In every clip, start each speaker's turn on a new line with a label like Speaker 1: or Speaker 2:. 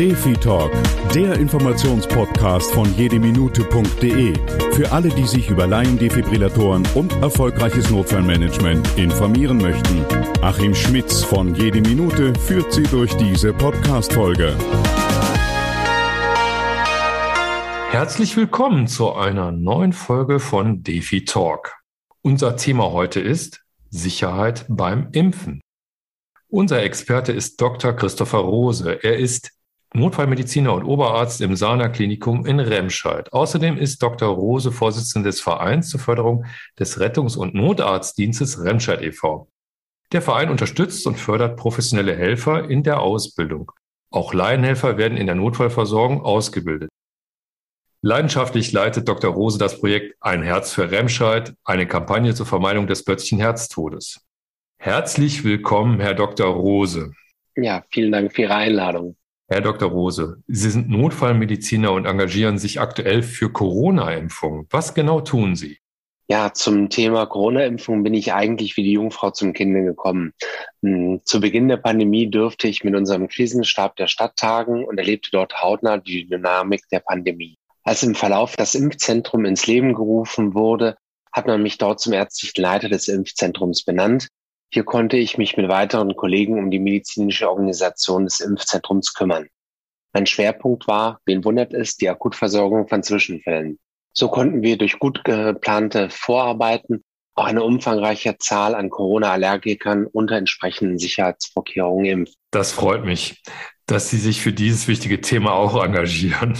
Speaker 1: Defi Talk, der Informationspodcast von jedeminute.de. Für alle, die sich über Laiendefibrillatoren und erfolgreiches Notfallmanagement informieren möchten. Achim Schmitz von Jede Minute führt Sie durch diese Podcast-Folge.
Speaker 2: Herzlich willkommen zu einer neuen Folge von Defi Talk. Unser Thema heute ist Sicherheit beim Impfen. Unser Experte ist Dr. Christopher Rose. Er ist Notfallmediziner und Oberarzt im Sana Klinikum in Remscheid. Außerdem ist Dr. Rose Vorsitzender des Vereins zur Förderung des Rettungs- und Notarztdienstes Remscheid e.V. Der Verein unterstützt und fördert professionelle Helfer in der Ausbildung. Auch Laienhelfer werden in der Notfallversorgung ausgebildet. Leidenschaftlich leitet Dr. Rose das Projekt Ein Herz für Remscheid, eine Kampagne zur Vermeidung des plötzlichen Herztodes. Herzlich willkommen, Herr Dr. Rose.
Speaker 3: Ja, vielen Dank für Ihre Einladung.
Speaker 2: Herr Dr. Rose, Sie sind Notfallmediziner und engagieren sich aktuell für Corona-Impfungen. Was genau tun Sie?
Speaker 3: Ja, zum Thema Corona-Impfung bin ich eigentlich wie die Jungfrau zum Kinde gekommen. Hm, zu Beginn der Pandemie dürfte ich mit unserem Krisenstab der Stadt tagen und erlebte dort hautnah die Dynamik der Pandemie. Als im Verlauf das Impfzentrum ins Leben gerufen wurde, hat man mich dort zum ärztlichen Leiter des Impfzentrums benannt hier konnte ich mich mit weiteren Kollegen um die medizinische Organisation des Impfzentrums kümmern. Mein Schwerpunkt war, wen wundert es, die Akutversorgung von Zwischenfällen. So konnten wir durch gut geplante Vorarbeiten auch eine umfangreiche Zahl an Corona-Allergikern unter entsprechenden Sicherheitsvorkehrungen impfen.
Speaker 2: Das freut mich, dass Sie sich für dieses wichtige Thema auch engagieren.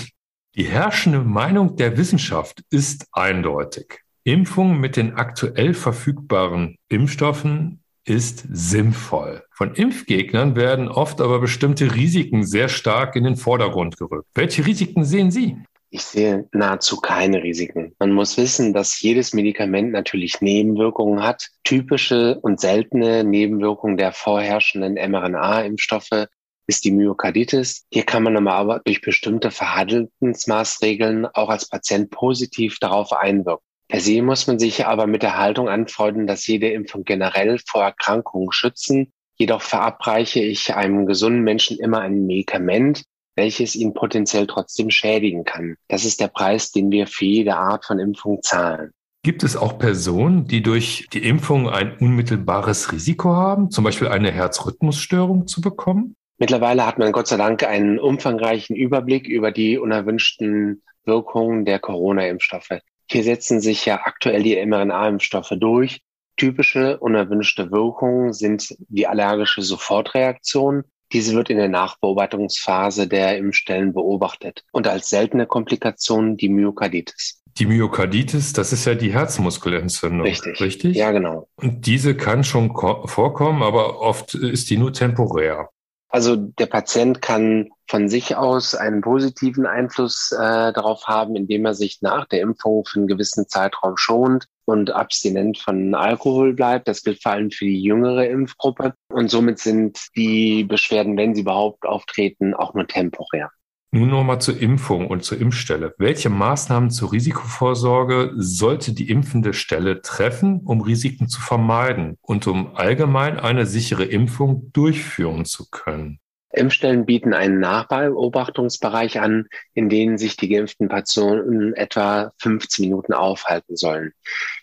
Speaker 2: Die herrschende Meinung der Wissenschaft ist eindeutig. Impfungen mit den aktuell verfügbaren Impfstoffen ist sinnvoll. Von Impfgegnern werden oft aber bestimmte Risiken sehr stark in den Vordergrund gerückt. Welche Risiken sehen Sie?
Speaker 3: Ich sehe nahezu keine Risiken. Man muss wissen, dass jedes Medikament natürlich Nebenwirkungen hat. Typische und seltene Nebenwirkungen der vorherrschenden mRNA-Impfstoffe ist die Myokarditis. Hier kann man aber durch bestimmte Verhaltensmaßregeln auch als Patient positiv darauf einwirken. Per se muss man sich aber mit der Haltung anfreunden, dass jede Impfung generell vor Erkrankungen schützen. Jedoch verabreiche ich einem gesunden Menschen immer ein Medikament, welches ihn potenziell trotzdem schädigen kann. Das ist der Preis, den wir für jede Art von Impfung zahlen.
Speaker 2: Gibt es auch Personen, die durch die Impfung ein unmittelbares Risiko haben, zum Beispiel eine Herzrhythmusstörung zu bekommen?
Speaker 3: Mittlerweile hat man Gott sei Dank einen umfangreichen Überblick über die unerwünschten Wirkungen der Corona-Impfstoffe. Hier setzen sich ja aktuell die mRNA-Impfstoffe durch. Typische unerwünschte Wirkungen sind die allergische Sofortreaktion. Diese wird in der Nachbeobachtungsphase der Impfstellen beobachtet und als seltene Komplikation die Myokarditis.
Speaker 2: Die Myokarditis, das ist ja die Herzmuskelentzündung.
Speaker 3: Richtig.
Speaker 2: Richtig?
Speaker 3: Ja, genau.
Speaker 2: Und diese kann schon vorkommen, aber oft ist die nur temporär.
Speaker 3: Also der Patient kann von sich aus einen positiven Einfluss äh, darauf haben, indem er sich nach der Impfung für einen gewissen Zeitraum schont und abstinent von Alkohol bleibt. Das gilt vor allem für die jüngere Impfgruppe. Und somit sind die Beschwerden, wenn sie überhaupt auftreten, auch nur temporär.
Speaker 2: Nun nochmal zur Impfung und zur Impfstelle. Welche Maßnahmen zur Risikovorsorge sollte die impfende Stelle treffen, um Risiken zu vermeiden und um allgemein eine sichere Impfung durchführen zu können?
Speaker 3: Impfstellen bieten einen Nachbeobachtungsbereich an, in dem sich die geimpften Patienten etwa 15 Minuten aufhalten sollen.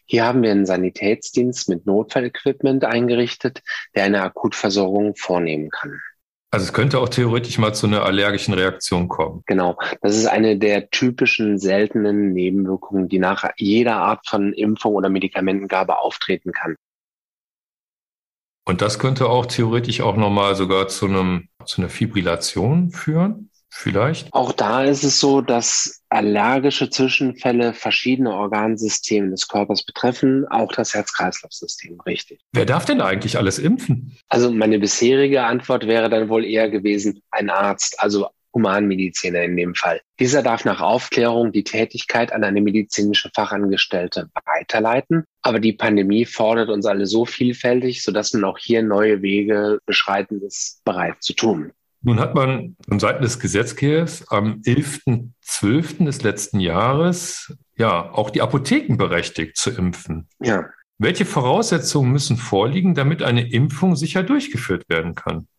Speaker 3: Hier haben wir einen Sanitätsdienst mit Notfallequipment eingerichtet, der eine Akutversorgung vornehmen kann.
Speaker 2: Also es könnte auch theoretisch mal zu einer allergischen Reaktion kommen.
Speaker 3: Genau. Das ist eine der typischen seltenen Nebenwirkungen, die nach jeder Art von Impfung oder Medikamentengabe auftreten kann.
Speaker 2: Und das könnte auch theoretisch auch nochmal sogar zu einem, zu einer Fibrillation führen? Vielleicht?
Speaker 3: Auch da ist es so, dass allergische Zwischenfälle verschiedene Organsysteme des Körpers betreffen, auch das Herz-Kreislauf-System, richtig.
Speaker 2: Wer darf denn eigentlich alles impfen?
Speaker 3: Also meine bisherige Antwort wäre dann wohl eher gewesen, ein Arzt, also Humanmediziner in dem Fall. Dieser darf nach Aufklärung die Tätigkeit an eine medizinische Fachangestellte weiterleiten. Aber die Pandemie fordert uns alle so vielfältig, sodass man auch hier neue Wege beschreiten ist, bereit zu tun.
Speaker 2: Nun hat man von Seiten des Gesetzgebers am 11.12. des letzten Jahres ja auch die Apotheken berechtigt zu impfen.
Speaker 3: Ja.
Speaker 2: Welche Voraussetzungen müssen vorliegen, damit eine Impfung sicher durchgeführt werden kann?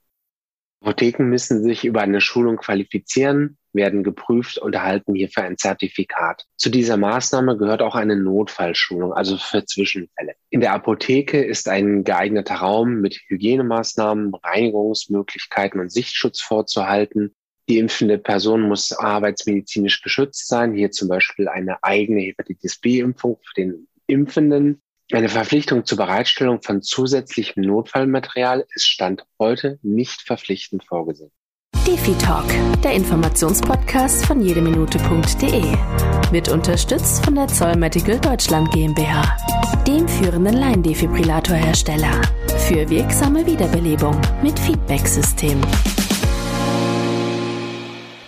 Speaker 3: Apotheken müssen sich über eine Schulung qualifizieren, werden geprüft und erhalten hierfür ein Zertifikat. Zu dieser Maßnahme gehört auch eine Notfallschulung, also für Zwischenfälle. In der Apotheke ist ein geeigneter Raum mit Hygienemaßnahmen, Reinigungsmöglichkeiten und Sichtschutz vorzuhalten. Die impfende Person muss arbeitsmedizinisch geschützt sein, hier zum Beispiel eine eigene Hepatitis B-Impfung für den Impfenden. Eine Verpflichtung zur Bereitstellung von zusätzlichem Notfallmaterial ist Stand heute nicht verpflichtend vorgesehen.
Speaker 4: Defi Talk, der Informationspodcast von jedeminute.de, wird unterstützt von der Zoll Medical Deutschland GmbH, dem führenden Laiendefibrillatorhersteller für wirksame Wiederbelebung mit Feedback-System.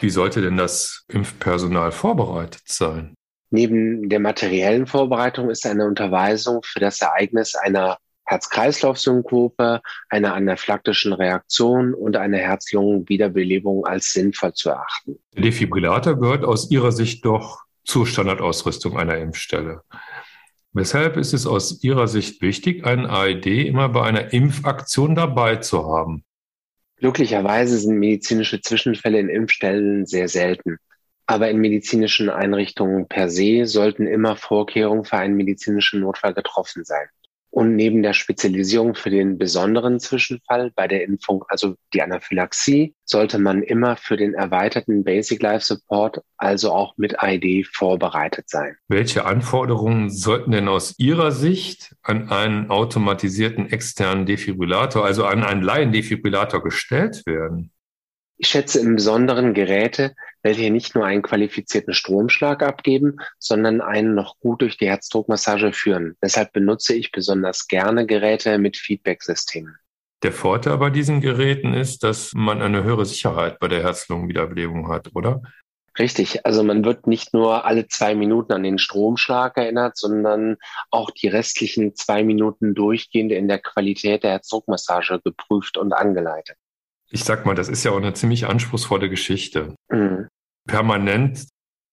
Speaker 2: Wie sollte denn das Impfpersonal vorbereitet sein?
Speaker 3: Neben der materiellen Vorbereitung ist eine Unterweisung für das Ereignis einer Herz-Kreislauf-Synkope, einer anaphylaktischen Reaktion und einer Herz-Lungen-Wiederbelebung als sinnvoll zu erachten.
Speaker 2: Der Defibrillator gehört aus Ihrer Sicht doch zur Standardausrüstung einer Impfstelle. Weshalb ist es aus Ihrer Sicht wichtig, einen AED immer bei einer Impfaktion dabei zu haben?
Speaker 3: Glücklicherweise sind medizinische Zwischenfälle in Impfstellen sehr selten. Aber in medizinischen Einrichtungen per se sollten immer Vorkehrungen für einen medizinischen Notfall getroffen sein. Und neben der Spezialisierung für den besonderen Zwischenfall bei der Impfung, also die Anaphylaxie, sollte man immer für den erweiterten Basic Life Support, also auch mit ID, vorbereitet sein.
Speaker 2: Welche Anforderungen sollten denn aus Ihrer Sicht an einen automatisierten externen Defibrillator, also an einen Laiendefibrillator gestellt werden?
Speaker 3: Ich schätze im Besonderen Geräte, welche nicht nur einen qualifizierten Stromschlag abgeben, sondern einen noch gut durch die Herzdruckmassage führen. Deshalb benutze ich besonders gerne Geräte mit Feedback-Systemen.
Speaker 2: Der Vorteil bei diesen Geräten ist, dass man eine höhere Sicherheit bei der Herz-Lungen-Wiederbelebung hat, oder?
Speaker 3: Richtig, also man wird nicht nur alle zwei Minuten an den Stromschlag erinnert, sondern auch die restlichen zwei Minuten durchgehend in der Qualität der Herzdruckmassage geprüft und angeleitet
Speaker 2: ich sag mal, das ist ja auch eine ziemlich anspruchsvolle Geschichte. Mhm. Permanent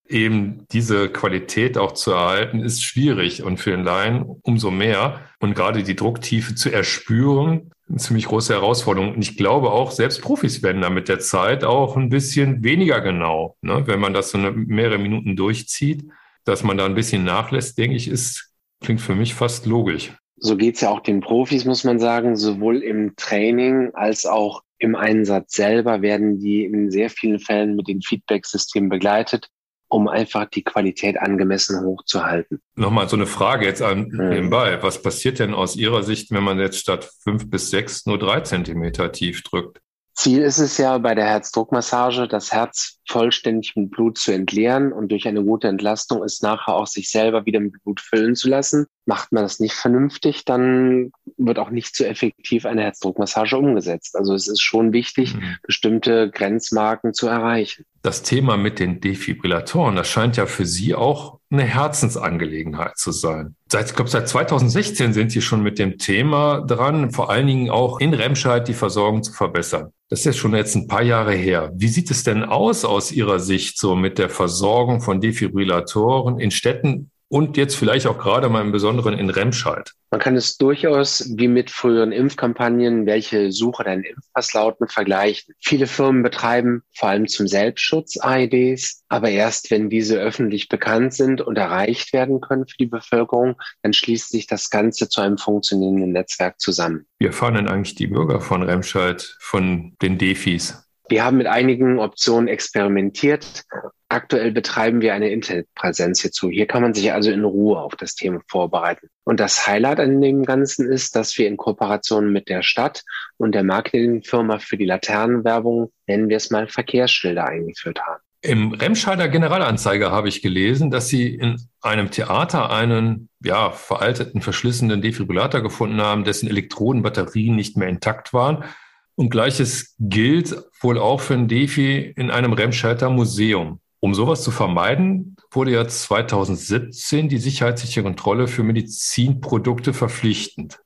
Speaker 2: eben diese Qualität auch zu erhalten, ist schwierig und für den Laien umso mehr. Und gerade die Drucktiefe zu erspüren, eine ziemlich große Herausforderung. Und ich glaube auch, selbst Profis werden da mit der Zeit auch ein bisschen weniger genau. Ne? Wenn man das so eine, mehrere Minuten durchzieht, dass man da ein bisschen nachlässt, denke ich, ist, klingt für mich fast logisch.
Speaker 3: So geht's ja auch den Profis, muss man sagen, sowohl im Training als auch im Einsatz selber werden die in sehr vielen Fällen mit den Feedback-Systemen begleitet, um einfach die Qualität angemessen hochzuhalten.
Speaker 2: Nochmal so eine Frage jetzt an mhm. nebenbei. Was passiert denn aus Ihrer Sicht, wenn man jetzt statt fünf bis sechs nur drei Zentimeter tief drückt?
Speaker 3: Ziel ist es ja bei der Herzdruckmassage, das Herz vollständig mit Blut zu entleeren und durch eine gute Entlastung ist nachher auch sich selber wieder mit Blut füllen zu lassen. Macht man das nicht vernünftig, dann wird auch nicht so effektiv eine Herzdruckmassage umgesetzt. Also es ist schon wichtig, mhm. bestimmte Grenzmarken zu erreichen.
Speaker 2: Das Thema mit den Defibrillatoren, das scheint ja für Sie auch eine Herzensangelegenheit zu sein. Seit, ich glaube, seit 2016 sind Sie schon mit dem Thema dran, vor allen Dingen auch in Remscheid die Versorgung zu verbessern. Das ist jetzt schon jetzt ein paar Jahre her. Wie sieht es denn aus aus Ihrer Sicht so mit der Versorgung von Defibrillatoren in Städten und jetzt vielleicht auch gerade mal im Besonderen in Remscheid?
Speaker 3: Man kann es durchaus wie mit früheren Impfkampagnen, welche Suche deinen Impfpass lauten, vergleichen. Viele Firmen betreiben vor allem zum Selbstschutz AEDs, aber erst wenn diese öffentlich bekannt sind und erreicht werden können für die Bevölkerung, dann schließt sich das Ganze zu einem funktionierenden Netzwerk zusammen.
Speaker 2: Wie erfahren denn eigentlich die Bürger von Remscheid von den Defis?
Speaker 3: Wir haben mit einigen Optionen experimentiert. Aktuell betreiben wir eine Internetpräsenz hierzu. Hier kann man sich also in Ruhe auf das Thema vorbereiten. Und das Highlight an dem Ganzen ist, dass wir in Kooperation mit der Stadt und der Marketingfirma für die Laternenwerbung, nennen wir es mal, Verkehrsschilder eingeführt haben.
Speaker 2: Im Remscheider Generalanzeiger habe ich gelesen, dass Sie in einem Theater einen ja, veralteten, verschlissenen Defibrillator gefunden haben, dessen Elektrodenbatterien nicht mehr intakt waren und gleiches gilt wohl auch für ein Defi in einem Remscheider Museum. Um sowas zu vermeiden, wurde ja 2017 die sicherheitliche Kontrolle für Medizinprodukte verpflichtend.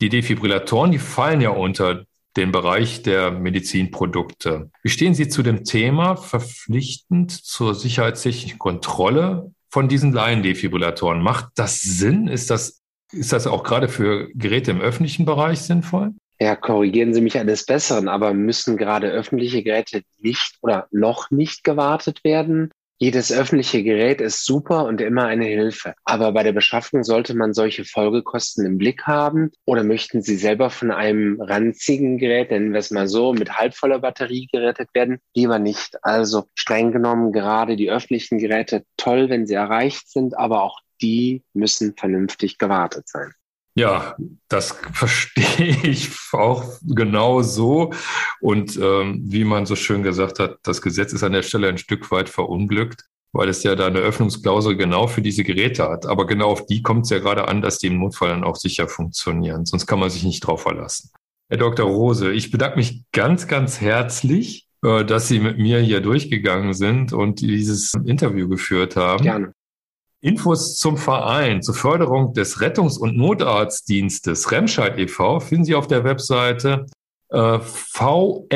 Speaker 2: Die Defibrillatoren, die fallen ja unter den Bereich der Medizinprodukte. Wie stehen Sie zu dem Thema verpflichtend zur sicherheitlichen Kontrolle von diesen Laiendefibrillatoren? Macht das Sinn? Ist das, ist das auch gerade für Geräte im öffentlichen Bereich sinnvoll?
Speaker 3: Ja, korrigieren Sie mich eines Besseren, aber müssen gerade öffentliche Geräte nicht oder noch nicht gewartet werden? Jedes öffentliche Gerät ist super und immer eine Hilfe. Aber bei der Beschaffung sollte man solche Folgekosten im Blick haben. Oder möchten Sie selber von einem ranzigen Gerät, nennen wir es mal so, mit halbvoller Batterie gerettet werden? Lieber nicht. Also streng genommen gerade die öffentlichen Geräte toll, wenn sie erreicht sind, aber auch die müssen vernünftig gewartet sein.
Speaker 2: Ja, das verstehe ich auch genau so. Und ähm, wie man so schön gesagt hat, das Gesetz ist an der Stelle ein Stück weit verunglückt, weil es ja da eine Öffnungsklausel genau für diese Geräte hat. Aber genau auf die kommt es ja gerade an, dass die im Notfall dann auch sicher funktionieren. Sonst kann man sich nicht drauf verlassen. Herr Dr. Rose, ich bedanke mich ganz, ganz herzlich, äh, dass Sie mit mir hier durchgegangen sind und dieses Interview geführt haben. Gerne. Infos zum Verein zur Förderung des Rettungs- und Notarztdienstes Remscheid e.V. finden Sie auf der Webseite äh, vfrn.de.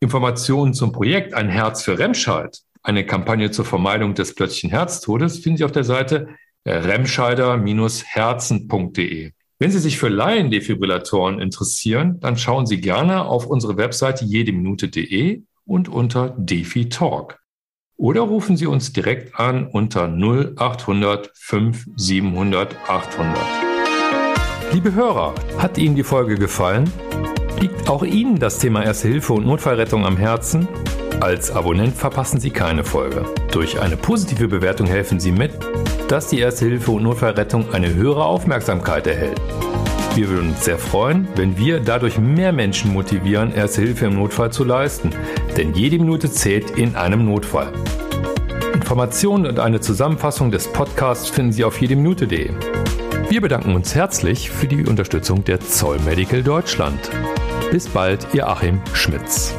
Speaker 2: Informationen zum Projekt Ein Herz für Remscheid, eine Kampagne zur Vermeidung des plötzlichen Herztodes, finden Sie auf der Seite remscheider-herzen.de. Wenn Sie sich für Laiendefibrillatoren interessieren, dann schauen Sie gerne auf unsere Webseite jedeminute.de und unter Defi Talk oder rufen Sie uns direkt an unter 0800 5 700 800. Liebe Hörer, hat Ihnen die Folge gefallen? Liegt auch Ihnen das Thema Erste Hilfe und Notfallrettung am Herzen? Als Abonnent verpassen Sie keine Folge. Durch eine positive Bewertung helfen Sie mit, dass die Erste Hilfe und Notfallrettung eine höhere Aufmerksamkeit erhält. Wir würden uns sehr freuen, wenn wir dadurch mehr Menschen motivieren, Erste Hilfe im Notfall zu leisten. Denn jede Minute zählt in einem Notfall. Informationen und eine Zusammenfassung des Podcasts finden Sie auf jedeminute.de. Wir bedanken uns herzlich für die Unterstützung der Zoll Medical Deutschland. Bis bald, Ihr Achim Schmitz.